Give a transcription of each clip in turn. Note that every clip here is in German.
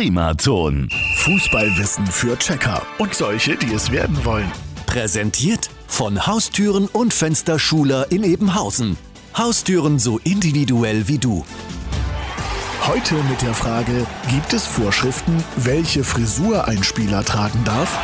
Primaton. Fußballwissen für Checker und solche, die es werden wollen. Präsentiert von Haustüren und Fensterschuler in Ebenhausen. Haustüren so individuell wie du. Heute mit der Frage, gibt es Vorschriften, welche Frisur ein Spieler tragen darf?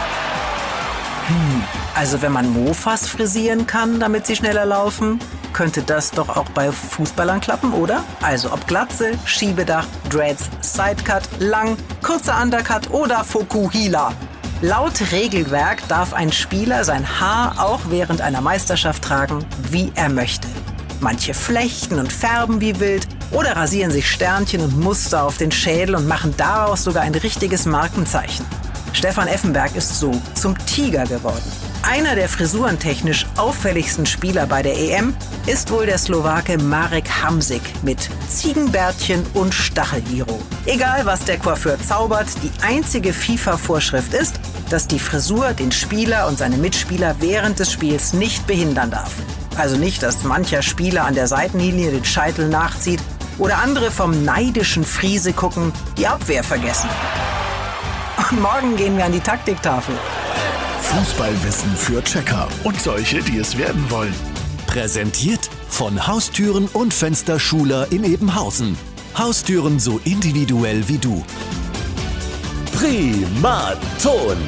Also wenn man Mofas frisieren kann, damit sie schneller laufen, könnte das doch auch bei Fußballern klappen, oder? Also ob Glatze, Schiebedach, Dreads, Sidecut, lang, kurzer Undercut oder Fokuhila. Laut Regelwerk darf ein Spieler sein Haar auch während einer Meisterschaft tragen, wie er möchte. Manche flechten und färben wie wild oder rasieren sich Sternchen und Muster auf den Schädel und machen daraus sogar ein richtiges Markenzeichen. Stefan Effenberg ist so zum Tiger geworden. Einer der frisurentechnisch auffälligsten Spieler bei der EM ist wohl der Slowake Marek Hamsik mit Ziegenbärtchen und Stachelgiro. Egal was der Coiffeur zaubert, die einzige FIFA-Vorschrift ist, dass die Frisur den Spieler und seine Mitspieler während des Spiels nicht behindern darf. Also nicht, dass mancher Spieler an der Seitenlinie den Scheitel nachzieht oder andere vom neidischen Friese gucken, die Abwehr vergessen. Und morgen gehen wir an die Taktiktafel. Fußballwissen für Checker und solche, die es werden wollen. Präsentiert von Haustüren und Fensterschuler in Ebenhausen. Haustüren so individuell wie du. Primaton.